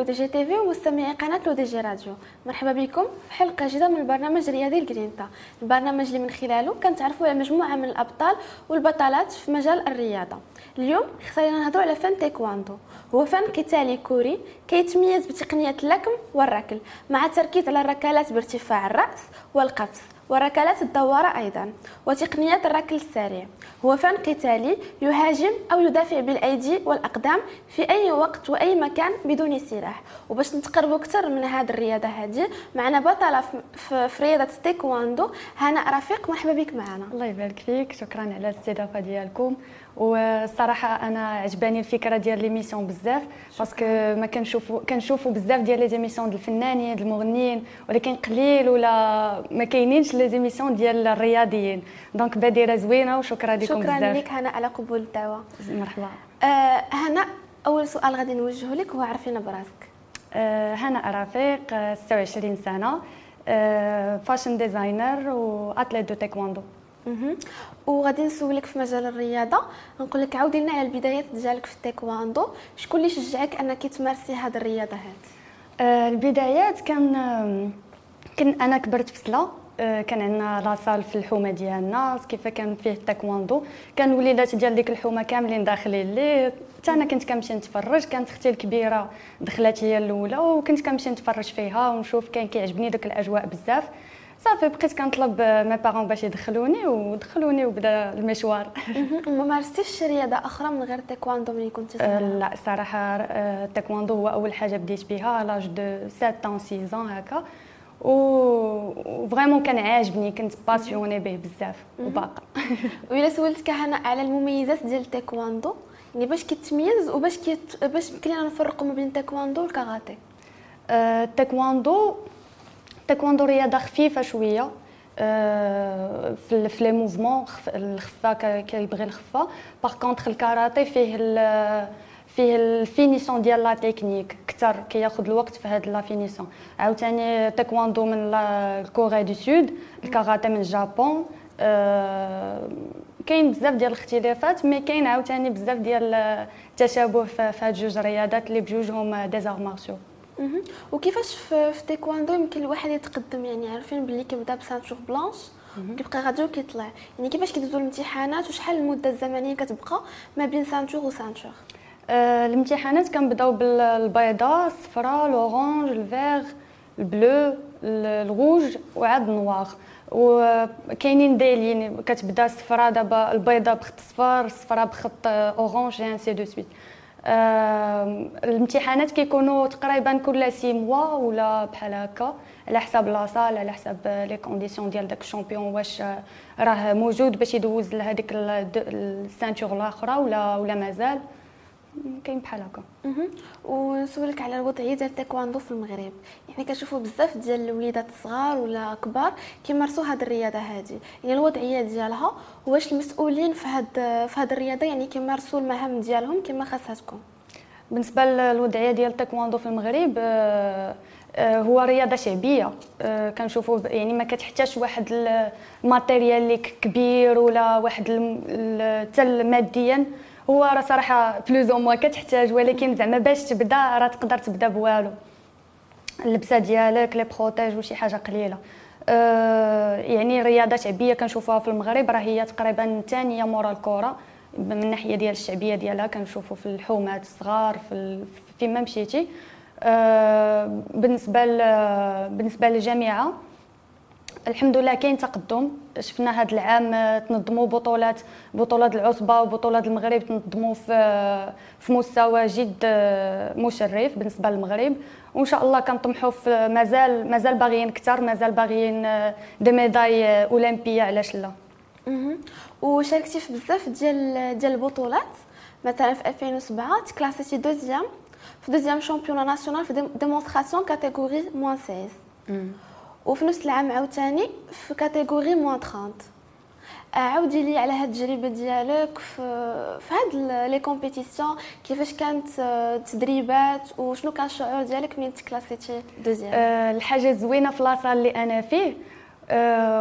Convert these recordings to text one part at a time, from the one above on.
Le DJ TV ومستمعي قناة Le DJ Radio. مرحبا بكم في حلقة جديدة من البرنامج الرياضي الجرينتا. البرنامج اللي من خلاله كنتعرفوا على مجموعة من الأبطال والبطلات في مجال الرياضة. اليوم اختارينا نهضروا على فن تايكواندو. هو فن قتالي كوري كيتميز بتقنية اللكم والركل مع تركيز على الركلات بارتفاع الرأس والقفز. وركلات الدوارة أيضا وتقنيات الركل السريع. هو فن قتالي يهاجم أو يدافع بالأيدي والأقدام في أي وقت وأي مكان بدون سلاح. وباش نتقربوا أكثر من هذه الرياضة هذه معنا بطلة في رياضة التايكواندو هنا رفيق. مرحبا بك معنا. الله يبارك فيك. شكرا على الاستضافة ديالكم. والصراحه أنا عجباني الفكرة ديال ل'émission بزاف parce que ما كنشوفوا كنشوفوا بزاف ديال les émissions ديال الفنانين ديال المغنيين ولكن قليل ولا ما كاينينش les émissions ديال الرياضيين. donc بادره زوينة وشكرا لكم شكرا بزاف. لك هنا على قبول الدعوة. مرحبا. آه هنا أول سؤال غادي نوجهه لك هو عرفينا براسك. آه هنا رفيق 26 سنة آه fashion designer و athlète de taekwondo وغادي نسولك في مجال الرياضة. نقول لك عاودي لنا على البدايات ديالك في التايكواندو. شكون اللي شجعك أنك تمارسي هذه الرياضة هذه آه البدايات كان كان أنا كبرت في سلا آه، كان عندنا la salle في الحومة ديالنا. كيف كان فيه التايكواندو. كان الوليدات ديال ديك الحومة كاملين داخلين ليه حتى أنا كنت كنمشي نتفرج. كانت أختي الكبيرة دخلت هي الأولى وكنت كنمشي نتفرج فيها ونشوف كان كيعجبني داك الأجواء بزاف. صافي بقيت كنطلب mes parents باش يدخلوني ودخلوني وبدا المشوار. ما مارستيش رياضة أخرى من غير تايكواندو ملي كنت صغيرة؟ لا صراحة التايكواندو هو أول حاجة بديت بها l'âge de 7 ans 6 ans هكا. و vraiment كان عاجبني كنت passionnée به بزاف وباقا وإلا سولتك هنا على المميزات ديال التايكواندو يعني باش كيتميز وباش كيت... باش يمكن لنا نفرقوا ما بين التايكواندو والكاراتيه؟ التايكواندو التايكواندو رياضه خفيفة شوية آه، في في les mouvements الخفة كيبغي الخفة. par contre الكاراتي فيه فيه la finition ديال la technique أكثر كياخذ الوقت في هاد la finition عاوتاني تايكواندو من la Corée du Sud الكاراتي من الجابون أه كاين بزاف ديال الاختلافات mais كاين عاوتاني بزاف ديال التشابه في هاد جوج رياضات اللي بجوجهم des arts martiaux وكيفاش في, في تايكواندو يمكن الواحد يتقدم؟ يعني عارفين باللي كيبدا ب ceinture blanche كيبقى غادي وكيطلع. يعني كيفاش كيدوزو الامتحانات وشحال المدة الزمنية كتبقى ما بين ceinture و ceinture آه الامتحانات كنبداو بالبيضاء الصفراء ال orange الفيغ ال bleu الغوج وعاد ال noir وكاينين دايلين كتبدا الصفراء دابا البيضاء بخط صفر الصفراء بخط orange ainsi de suite الامتحانات كيكونوا تقريبا كل six mois ولا بحال هكا على حساب la salle على حساب les conditions ديال داك ال champion واش راه موجود باش يدوز لهذيك ال ceinture الأخرى ولا ولا مازال. كاين بحال هكا. ونسولك على الوضعيه ديال التايكواندو في المغرب. يعني كنشوفوا بزاف ديال الوليدات الصغار ولا كبار كيمارسوا هذه الرياضة هذه يعني الوضعية ديالها واش المسؤولين في هذه في هذه الرياضة يعني كيمارسوا المهام ديالهم كما خاصها تكون بالنسبة للوضعية ديال التايكواندو في المغرب آه، آه، هو رياضة شعبية. آه، كنشوفوا يعني ما كتحتاجش واحد ال matériel اللي كبير ولا واحد حتى ماديا. هو راه صراحة plus ou moins كتحتاج ولكن زعما باش تبدا راه تقدر تبدا بوالو. اللبسة ديالك les protèges وشي حاجة قليلة. أه يعني رياضه شعبية كنشوفوها في المغرب راه هي تقريبا ثانية مورا الكره من الناحيه ديال الشعبية ديالها كنشوفوا في الحومات الصغار في فيما مشيتي. أه بالنسبة بالنسبة للجامعة الحمد لله كاين تقدم. شفنا هذا العام آه، تنظموا بطولات بطولات العصبة وبطولات المغرب تنظموا في في مستوى جد آه، مشرف بالنسبة للمغرب. وإن شاء الله كنطمحوا في مازال مازال باغيين أكثر مازال باغيين des médailles أولمبية علاش لا وشاركتي في بزاف ديال ديال البطولات. مثلا في 2007 تclassيتي deuxième. في deuxième championne nationale في démonstration catégorie moins 16 وفي نفس العام عاوتاني في catégorie moins 30 عاودي لي على هاد التجربة ديالك في في هاد les compétitions كيفاش كانت التدريبات وشنو كان الشعور ديالك من تclassيتي deuxième؟ أه الحاجة الزوينه في la salle اللي أنا فيه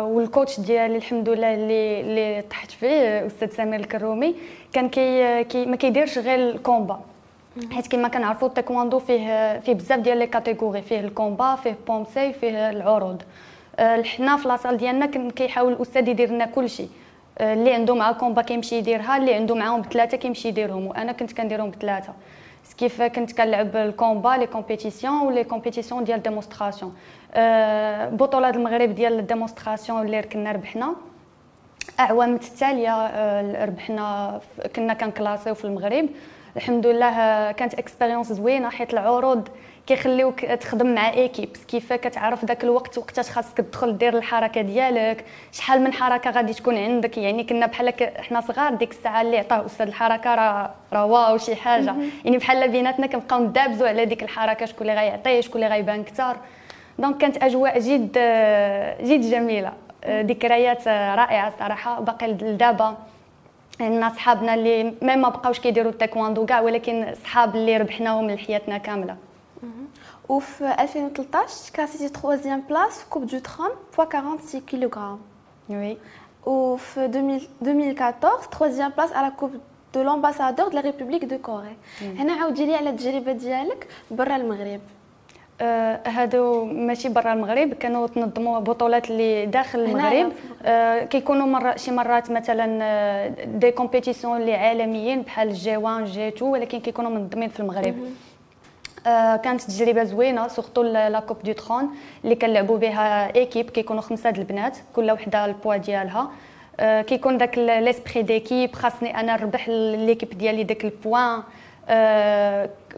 وال coach ديالي الحمد لله اللي اللي طحت فيه أستاذ سمير الكرومي كان كي, كي ما كيديرش غير ال combat. حيت كما كنعرفوا التايكواندو فيه فيه بزاف ديال les catégories فيه ال combat فيه بومسي فيه العروض. آه، حنا في la salle ديالنا كيحاول الأستاذ يدير لنا كلشي. آه، اللي عنده مع combat كيمشي يديرها اللي عنده معاهم بثلاثه كيمشي يديرهم وأنا كنت كنديرهم بثلاثه كيف كنت كنلعب ال combat les compétitions و les compétitions ديال démonstration. أه بطولات المغرب ديال ال démonstration اللي ركنا ربحنا. أعوام التالية ربحنا كنا كنكلاسيو في المغرب. الحمد لله كانت expérience زوينه حيت العروض كيخليوك تخدم مع équipe كيف كتعرف داك الوقت وقتاش خاصك تدخل دير الحركة ديالك شحال من حركة غادي تكون عندك يعني كنا بحال حنا صغار ديك الساعة اللي عطاه أستاذ الحركة راه راه واو شي حاجة. يعني بحال بيناتنا كنبقاو ندابزو على ديك الحركة شكون اللي غيعطيه شكون اللي غيبان كثر donc كانت أجواء جد جد جميلة. ذكريات رائعة صراحة. باقي لدابا عندنا صحابنا اللي ما بقاوش كيديروا التايكواندو كاع ولكن صحاب اللي ربحناهم لحياتنا كاملة. وفي 2013 كلاسيتي troisième place في coupe du Trône poids 46 كيلوغرام oui وفي 2014 troisième place على coupe de l'ambassadeur de la République de Corée هنا عاودي لي على التجربة ديالك برا المغرب. آه هادو ماشي برا المغرب كانوا تنظموا بطولات اللي داخل المغرب. آه كيكونوا مرة شي مرات مثلا آه des compétitions اللي عالميين بحال G 1 G 2 ولكن كيكونوا منظمين في المغرب. آه كانت تجربة زوينة surtout la coupe du Trône اللي كنلعبوا بها équipe كيكونوا خمسة د البنات كل وحدة البوا ديالها. آه كيكون داك l'esprit d'équipe خاصني أنا نربح l'équipe ديالي داك ال point آه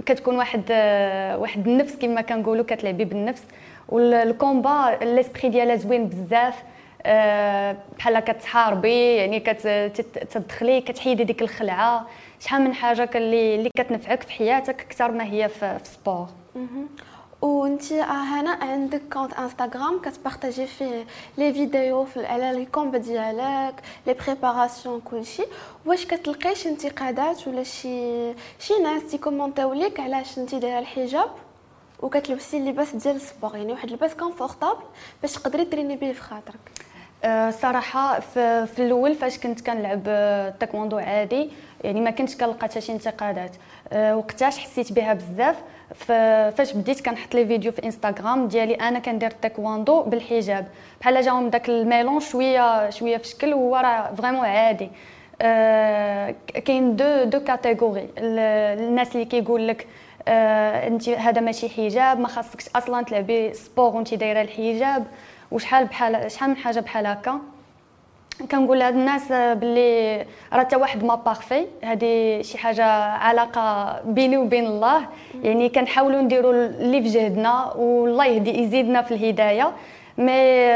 كتكون واحد آه واحد النفس كما كنقولوا كتلعبي بالنفس. وال combat l'esprit ديالها زوين بزاف. آه بحال كتحاربي يعني كتدخلي كتحيدي ديك الخلعة. شحال من حاجة اللي اللي كتنفعك في حياتك أكثر ما هي في, في sport وانت هنا عندك compte Instagram كتبارطاجي فيه les vidéos على les combats ديالك les préparations كلشي واش كتلقايش انتقادات ولا شي شي ناس تيكومونطيو ليك علاش انت دايرة الحجاب؟ وكتلبسي اللباس ديال ال sport يعني واحد اللباس confortable باش تقدري تريني به في خاطرك. صراحة في, في الأول فاش كنت كنلعب تايكوندو عادي يعني ما كنتش كنلقى حتى شي انتقادات. أه وقتاش حسيت بها بزاف فاش بديت كنحط les vidéos في انستغرام ديالي أنا كندير تايكواندو بالحجاب. بحال جاهم داك ال mélange شوية شوية في شكل وهو راه vraiment عادي. أه كاين deux deux catégories الناس اللي كيقول لك انت هذا ماشي حجاب ما خاصكش أصلا تلعبي sport وانت دايرة الحجاب. وشحال بحال شحال من حاجة بحال هكا. كنقول لهاد الناس باللي راه حتى واحد ما parfait هذه شي حاجة علاقة بيني وبين الله. يعني كنحاولوا نديروا اللي في جهدنا والله يهدي يزيدنا في الهداية. mais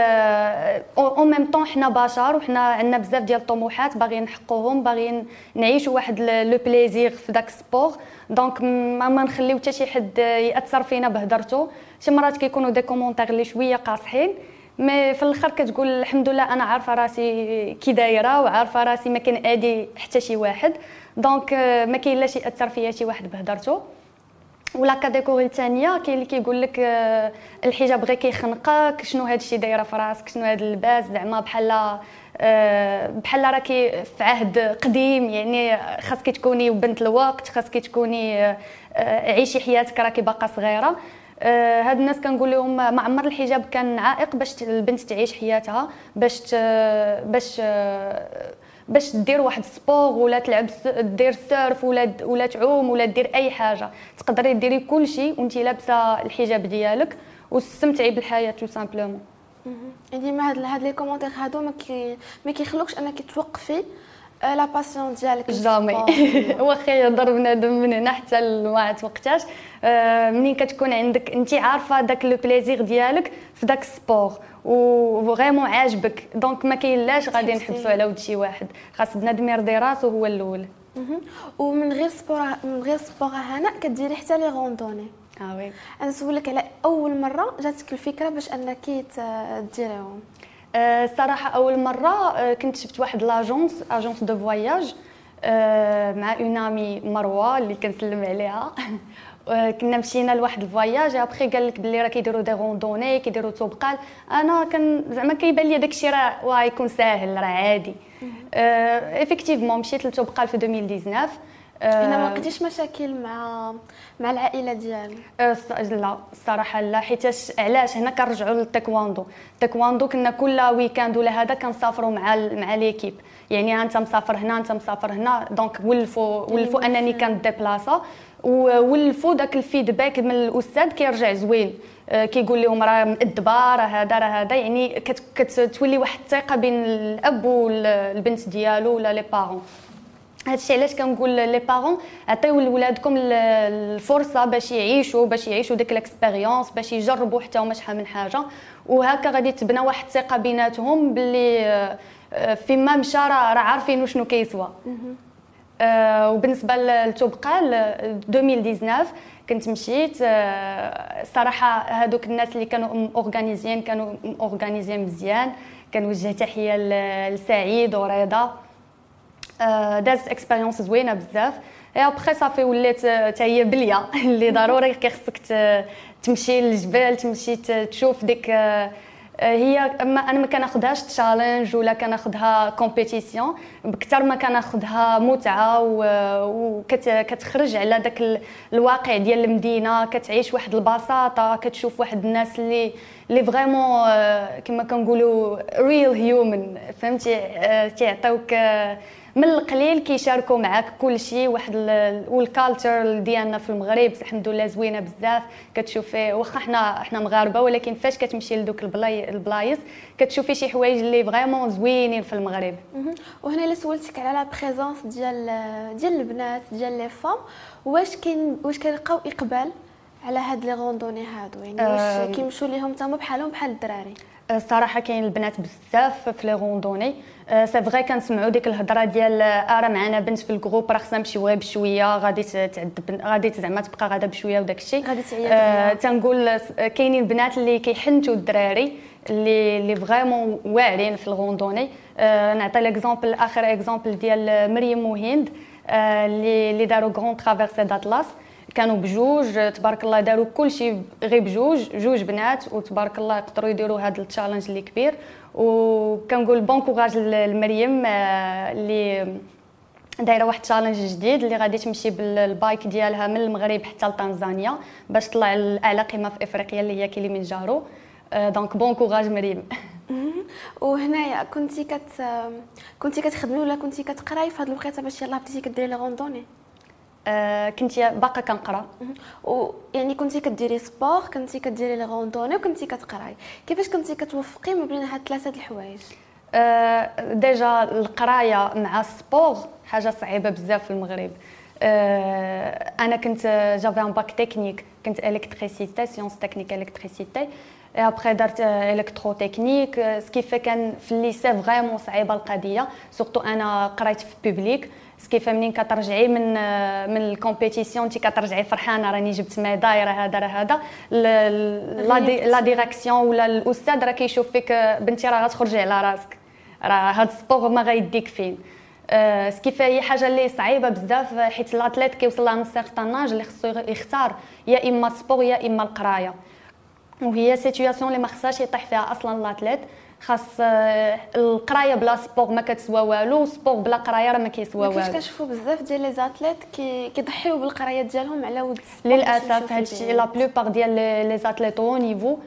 en même temps حنا بشر وحنا عندنا بزاف ديال الطموحات باغيين نحققوهم باغيين نعيشوا واحد le plaisir في داك sport donc ما, ما نخليو حتى شي حد يأثر فينا بهضرته شي مرات كيكونوا des commentaires اللي شوية قاصحين. mais في الآخر كتقول الحمد لله أنا عارفة راسي كي دايرة وعارفة راسي ما كنآدي حتى شي واحد. donc ما كاين لاش ياثر فيا شي واحد بهضرته ولا catégorie الثانية كاين اللي كيقول لك الحجاب غير كيخنقك شنو هذا الشيء دايرة في راسك شنو هذا اللباس زعما بحال بحال راكي في عهد قديم يعني خاصك تكوني بنت الوقت خاصك تكوني عيشي حياتك راكي باقا صغيرة. آه هاد الناس كنقول لهم ما عمر الحجاب كان عائق باش البنت تعيش حياتها باش باش باش دير واحد sport ولا تلعب دير surf ولا ولا تعوم ولا دير أي حاجة. تقدري ديري كل شيء وانت لابسة الحجاب ديالك وتستمتعي بالحياة tout simplement يعني ما هاد les commentaires هادو ما كيخلوكش أنك توقفي la passion ديالك jamais واخا يهضر بنادم من هنا حتى ما توقتاش منين كتكون عندك انت عارفة داك le plaisir ديالك في داك ال sport و vraiment عاجبك. donc ما كاين لاش غادي نحبسوا على ود شي واحد. خاص بنادم يرضي راسو هو الأول. ومن غير sport من غير sport هنا كديري حتى les randonnées آه oui. أنا نسولك على أول مرة جاتك الفكرة باش أنك ديريهم الصراحه أول مرة كنت شفت واحد l'agence agence de voyage مع une amie مروة اللي كنسلم عليها. كنا مشينا لواحد ال voyage après قال لك بلي راه كيديروا des randonnées كيديروا توبقال أنا كان زعما كيبان لي داكشي راه يكون ساهل راه عادي. effectivement مشيت لتوبقال في 2019 هنا ما لقيتيش مشاكل مع مع العائلة ديالو؟ لا الصراحه لا حيتاش علاش هنا كنرجعوا للتايكواندو. التايكواندو كنا كل week-end ولا هذا كنسافروا مع مع l'équipe يعني انت مسافر هنا انت مسافر هنا donc ولفوا ولفوا أنني كنديبلاصا وولفوا داك ال feedback من الأستاذ كيرجع زوين. آه، كيقول لهم راه مأدبه راه هذا راه هذا. يعني كتولي واحد الثقة بين الأب والبنت ديالو ولا les parents هادشي علاش كنقول لي بارون عطيو لولادكم الفرصة باش يعيشوا باش يعيشوا ديك الاكسبيريونس باش يجربوا حتى هما شحال من حاجة. وهكا غادي تبنى واحد الثقة بيناتهم باللي آه، فيما مشى راه عارفين شنو كيسوى. آه وبالنسبة لتوبقال 2019 كنت مشيت آه صراحة هذوك الناس اللي كانوا أورغانيزيين كانوا أورغانيزيين مزيان. كنوجه تحية لسعيد ورضا. آه دازت expérience زوينه بزاف. ابخي صافي ولات حتى هي بلية. اللي ضروري كيخصك تمشي للجبال تمشي تشوف ديك آه هي أما أنا ما كناخذهاش challenge ولا كناخذها compétition بكثر ما كناخذها متعة وكتخرج على داك الواقع ديال المدينة. كتعيش واحد البساطة كتشوف واحد الناس اللي اللي vraiment كما كنقولوا real human فهمتي؟ كيعطيوك من القليل كيشاركوا معاك كل شيء واحد وال culture ديالنا في المغرب الحمد لله زوينة بزاف. كتشوفي واخا حنا حنا مغاربة ولكن فاش كتمشي لدوك البلايص كتشوفي شي حوايج اللي vraiment زوينين في المغرب. وهنا اللي سولتك على la présence ديال ديال البنات ديال les femmes واش كاين واش كيلقاو إقبال على هاد les randonnées هادو؟ يعني واش آه، كيمشوا ليهم تما بحالهم بحال الدراري؟ الصراحه كاين البنات بزاف في les randonnées c'est vrai كنسمعوا ديك الهضره ديال ارا معنا بنت في ال groupe راه خصنا نمشيو غير بشويه غادي تعذب غادي زعما تبقى غادا بشويه وداك الشيء غادي تعيط آه تنقول كاينين بنات اللي كيحنتوا الدراري اللي اللي vraiment واعرين في ال randonnée آه نعطي l'exemple اخر exemple ديال مريم وهند آه اللي اللي داروا grande traversée d'Atlas كانوا بجوج تبارك الله داروا كل شيء غير بجوج جوج بنات وتبارك الله يقدروا يديروا هذا ال challenge اللي كبير. وكنقول bon courage لمريم آه، اللي دايرة واحد challenge جديد اللي غادي تمشي بال bike ديالها من المغرب حتى لتنزانيا باش تطلع لاعلى قمة في إفريقيا اللي هي كيليمنجارو donc bon courage مريم. وهنايا كنتي كت كنتي كتخدمي ولا كنتي كتقراي في هذه الوقيتة باش يلاه بديتي كديري les randonnées آه كنت باقا كنقرا. ويعني كنتي كديري sport كنتي كديري les randonnées وكنتي كتقراي. كيفاش كنتي كتوفقي ما بين هاد ثلاثة الحوايج؟ آه déjà القراية مع ال sport حاجة صعيبة بزاف في المغرب. آه أنا كنت j'avais un bac technique كنت électricité sciences techniques électricité ابخي درت électrotechnique ce qui fait كان في ال lycée vraiment صعيبة القضية surtout أنا قريت في public ce qui fait منين كترجعي من من ال compétition انت كترجعي فرحانه راني جبت médaille راه هذا راه هذا la direction ولا الاستاذ راه كيشوف فيك بنتي راه غتخرجي على راسك راه هاد ال sport ما غيديك فين ce qui fait هي حاجة اللي صعيبه بزاف حيت ال athlète كيوصل لها certain âge اللي خصو يختار يا اما ال sport يا اما القرايه وهي situation اللي ما خصهاش يطيح فيها أصلا ال athlète خاص آه، القراية بلا sport ما كتسوى والو sport بلا قراية راه ما كيسوى والو. كنشوفوا بزاف ديال les athlètes كيضحيو بالقراية ديالهم على ود للأسف هادشي la plupart ديال les athlètes haut niveau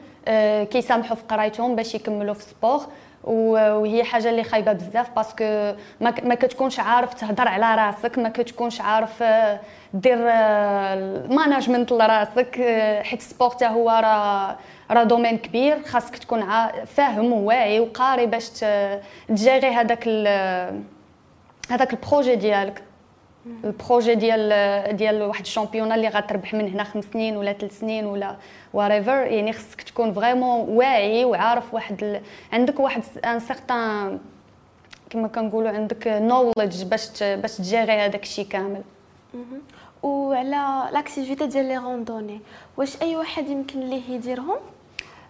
كيسامحوا في قرايتهم باش يكملوا في sport. وهي حاجة اللي خايبة بزاف parce que ما كتكونش عارف تهضر على راسك ما كتكونش عارف آه، دير management لراسك آه، حيت ال sport حتى هو راه راه domaine كبير خاصك تكون فاهم وواعي وقاري باش تجيري هذاك هذاك ال projet ديالك. ال projet ديال ديال واحد ال champion اللي غتربح من هنا خمس سنين ولا ثلاث سنين ولا وريفر يعني خصك تكون vraiment واعي وعارف واحد ال... عندك واحد un certain كما كنقولوا عندك knowledge باش باش تجيري هذاك الشيء كامل. وعلى l'activité ديال les randonnées واش أي واحد يمكن ليه يديرهم؟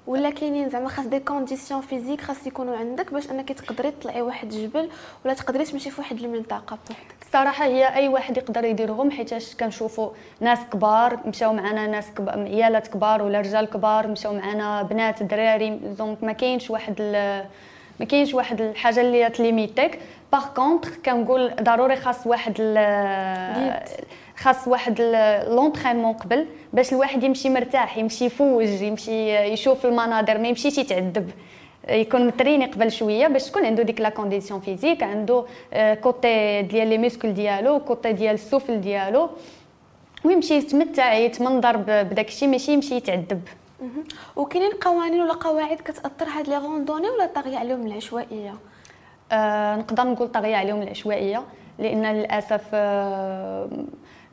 ولا كاينين زعما خاص des conditions physiques خاص يكونوا عندك باش أنك تقدري تطلعي واحد الجبل ولا تقدري تمشي في واحد المنطقة بوحدك. الصراحة هي أي واحد يقدر يديرهم حيتاش كنشوفوا ناس كبار مشاو معنا ناس كبار عيالات كبار ولا رجال كبار مشاو معنا بنات دراري donc ما كاينش واحد ما كاينش واحد الحاجة اللي تليميتيك par contre كنقول ضروري خاص واحد خاص واحد l'entraînement قبل باش الواحد يمشي مرتاح يمشي يفوج يمشي يشوف المناظر ما يمشيش يتعذب. يكون متريني قبل شوية باش تكون عنده ديك la condition physique عنده côté ديال les muscles ديالو côté ديال السفل ديالو. ويمشي يتمتع يتمنظر بداك الشيء ماشي يمشي يتعذب. وكاينين قوانين ولا قواعد كتأطر هاد les randonnées ولا طاغية عليهم العشوائية؟ آه نقدر نقول طاغية عليهم العشوائية لأن للأسف آه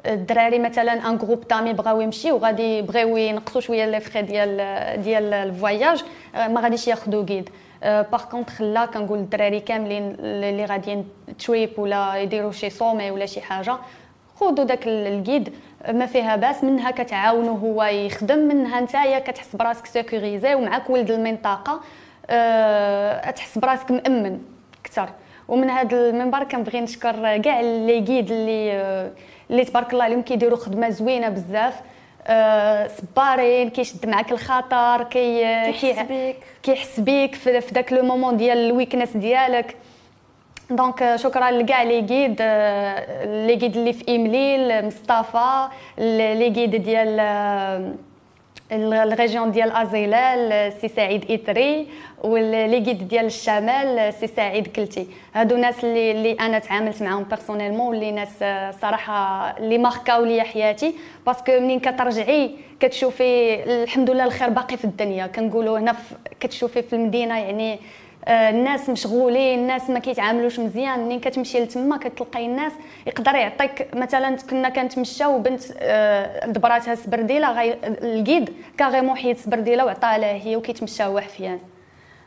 الدراري مثلا un groupe d'amis بغاو يمشيو غادي بغاو ينقصوا شوية les frais ديال ديال ال voyage آه، ما غاديش ياخذوا guide par contre voilà كنقول الدراري كاملين اللي غاديين تشويب ولا يديروا شي sommet ولا شي حاجة خذوا داك ال guide ما فيها بأس. منها كتعاونو هو يخدم منها نتايا كتحس براسك sécurisé ومعاك ولد المنطقة أه تحس براسك مأمن أكثر. ومن هذا المنبر كنبغي نشكر كاع les guides اللي اللي تبارك الله عليهم كيديروا خدمة زوينة بزاف. أه صبارين كيشد معاك الخطر كي كيحس بيك. كيحس بيك في, في داك le moment ديال ال weakness ديالك. donc شكرا لكاع les guides les guides اللي في امليل مصطفى les guides ديال ال région ديال أزيلال سي سعيد ايتري و les guides ديال الشمال سي سعيد كلتي. هادو ناس اللي, اللي أنا تعاملت معاهم personnellement واللي ناس صراحة اللي marquaw ليا حياتي. parce que منين كترجعي كتشوفي الحمد لله الخير باقي في الدنيا. كنقولوا هنا كتشوفي في المدينة يعني الناس مشغولين الناس ما كيتعاملوش مزيان. منين كتمشي لتما كتلقاي الناس يقدر يعطيك مثلا كنا كنتمشاو بنت آه، دبراتها سبرديلة غي le guide carrément حيد سبرديلة وعطاها لها هي وكيتمشاو حفيان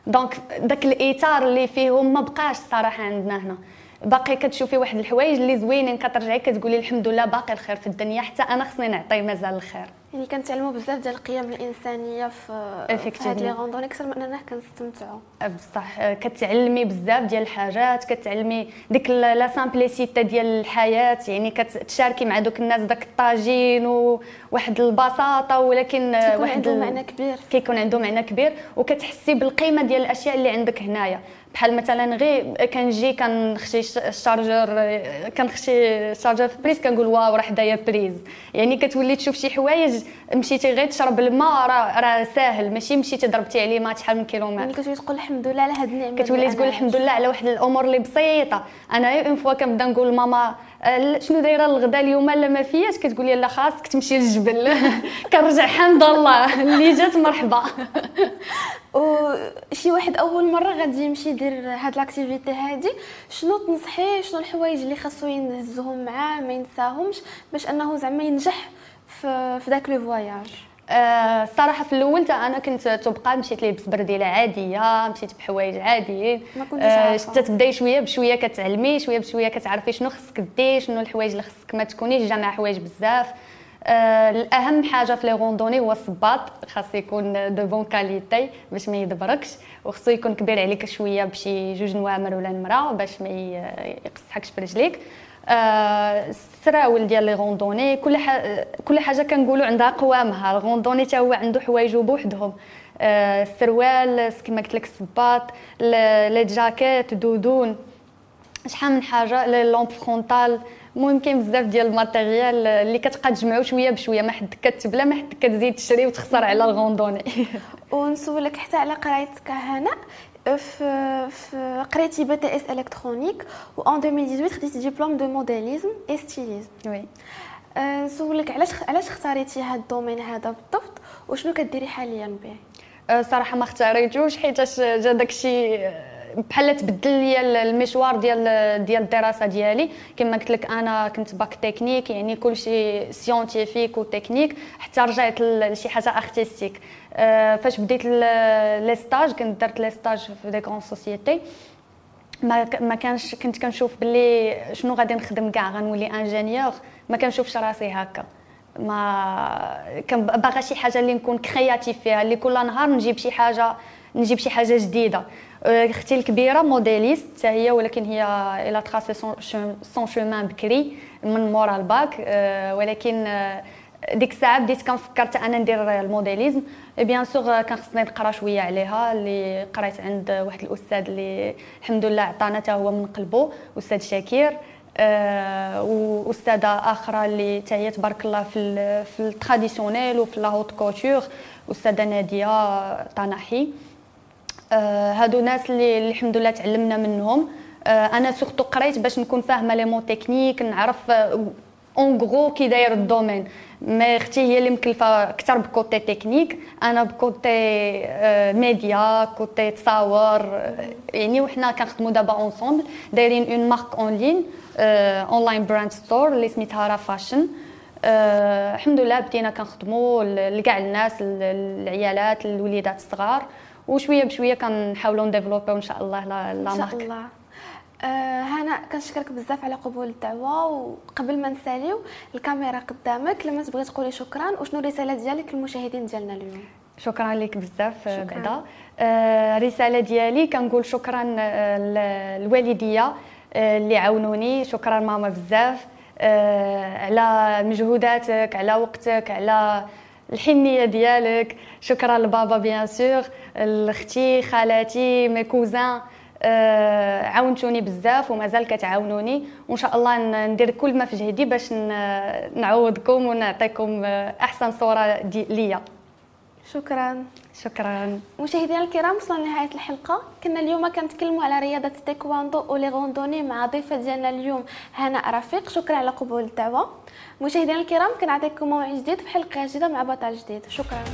donc داك الاطار اللي فيهم ما بقاش الصراحه عندنا هنا. باقي كتشوفي واحد الحوايج اللي زوينين كترجعي كتقولي الحمد لله باقي الخير في الدنيا حتى أنا خصني نعطي مازال الخير. يعني كنتعلموا بزاف ديال القيم الإنسانية في هاد les randonnées أكثر من أننا كنستمتعوا. بصح كتعلمي بزاف ديال الحاجات كتعلمي ديك la simplicité ديال الحياة يعني كتشاركي مع دوك الناس داك الطاجين وواحد البساطة ولكن واحد عنده معنى كبير. كيكون عنده معنى كبير وكتحسي بالقيمة ديال الأشياء اللي عندك هنايا. بحال مثلا غير كنجي كنخشي ال chargeur كنخشي ال chargeur في prise كنقول واو راه حدايا prise يعني كتولي تشوف شي حوايج مشيتي غير تشرب الماء راه راه ساهل. ماشي مشيتي ضربتي عليه ما شحال من كيلومتر. يعني كتولي تقول الحمد لله على هاد النعمة كتولي تقول الحمد لله على واحد الأمور اللي بسيطة. أنا une fois كنبدا نقول ماما شنو دايره الغدا اليوم؟ لا ما فياش كتقول لي لا خاصك تمشي للجبل. كنرجع حمد الله. اللي جات مرحبا. وشي واحد أول مرة غادي يمشي يدير هاد l'activité هادي. شنو تنصحيه؟ شنو الحوايج اللي خاصو ينهزهم معاه ما ينساهمش باش أنه زعما ينجح في في داك le voyage الصراحة في الأول أنا كنت تبقى مشيت بسبرديلة عادية مشيت بحوايج عاديين. ما كنتش عارفة. حتى تبداي شوية بشوية كتعلمي شوية بشوية كتعرفي شنو خصك دير شنو الحوايج اللي خصك ما تكونيش جامعة حوايج بزاف. آه الأهم حاجة في les randonnées هو الصباط خاص يكون de bonne qualité باش ما يضبركش وخصو يكون كبير عليك شوية بشي جوج نوامر ولا نمرة باش ما يقصحكش في رجليك السراول ديال les randonnées كل كل حاجة كنقولوا عندها قوامها. ال randonnée حتى هو عنده حوايجو بوحدهم السروال كما قلت لك الصباط les jaquettes doudounes. شحال من حاجة les lampes frontales. المهم كاين بزاف ديال ال matériel اللي كتبقى تجمعو شوية بشوية. ما حد كتبلاي ما حد كتزيد تشري وتخسر على ال randonnée. ونسولك حتى على قرايتك هنا. في قريتي BTS électronique و en 2018 خديتي diplôme de modélisme et stylisme oui نسولك علاش علاش اختاريتي هذا ال domaine هذا بالضبط؟ وشنو كديري حاليا به؟ صراحة ما اختاريتوش حيت جا داكشي بحال تبدل لي المشوار ديال ديال الدراسة ديالي. كما قلت لك أنا كنت bac technique يعني كلشي scientifique و technique حتى رجعت لشي حاجة artistique أه فاش بديت les stages كنت درت les stages في des grandes sociétés. ما ما كانش كنت كنشوف باللي شنو غادي نخدم كاع غنولي ingénieur ما كنشوفش راسي هكا. ما كان باغا شي حاجة اللي نكون créative فيها اللي كل نهار نجيب شي حاجة نجيب شي حاجة جديدة. أختي الكبيره modéliste حتى هي ولكن هي elle a tracé son chemin بكري من مورا الباك. ولكن ديك الساعة بديت كنفكر حتى أنا ندير ال modélisme. bien sûr كان خصني نقرا شوية عليها اللي قريت عند واحد الأستاذ اللي الحمد لله عطانا حتى هو من قلبه أستاذ شاكير. أه واستاذه أخرى اللي حتى هي تبارك الله في في ال traditionnel وفي la haute couture أستاذة نادية طناحي. أه هادو ناس اللي الحمد لله تعلمنا منهم. أه أنا surtout قريت باش نكون فاهمة l'élément technique نعرف en gros كي داير ال domaine. mais أختي هي اللي مكلفة أكثر ب côté technique. أنا ب côté média côté تصاور يعني وحنا كنخدموا دابا ensemble دايرين une marque en ligne online brand store اللي سميتها را فاشن الحمد لله بدينا كنخدموا لكاع الناس العيالات الوليدات الصغار. وشوية بشوية كنحاولوا نديفلوبيو إن شاء الله لا مارك إن شاء الله. آه هنا كنشكرك بزاف على قبول الدعوة وقبل ما نساليو الكاميرا قدامك. لما تبغي تقولي شكرا وشنو الرسالة ديالك للمشاهدين ديالنا اليوم؟ شكرا لك بزاف بعدا. آه الرسالة ديالي كنقول شكرا للوالديه آه اللي عاونوني. شكرا ماما بزاف آه على مجهوداتك على وقتك على الحنية ديالك. شكرا لبابا bien sûr. لاختي خالاتي mes cousins آه عاونتوني بزاف ومازال كتعاونوني. وإن شاء الله ندير كل ما في جهدي باش نعوضكم ونعطيكم أحسن صورة ليا. شكرا. شكرا. مشاهدينا الكرام وصلنا لنهاية الحلقة. كنا اليوم كنتكلموا على رياضة التايكواندو و les randonnées مع ضيفة ديالنا اليوم هناء رفيق. شكرا على قبول الدعوة. مشاهدينا الكرام كنعطيكم موعد جديد في حلقة جديدة مع بطل جديد. شكرا.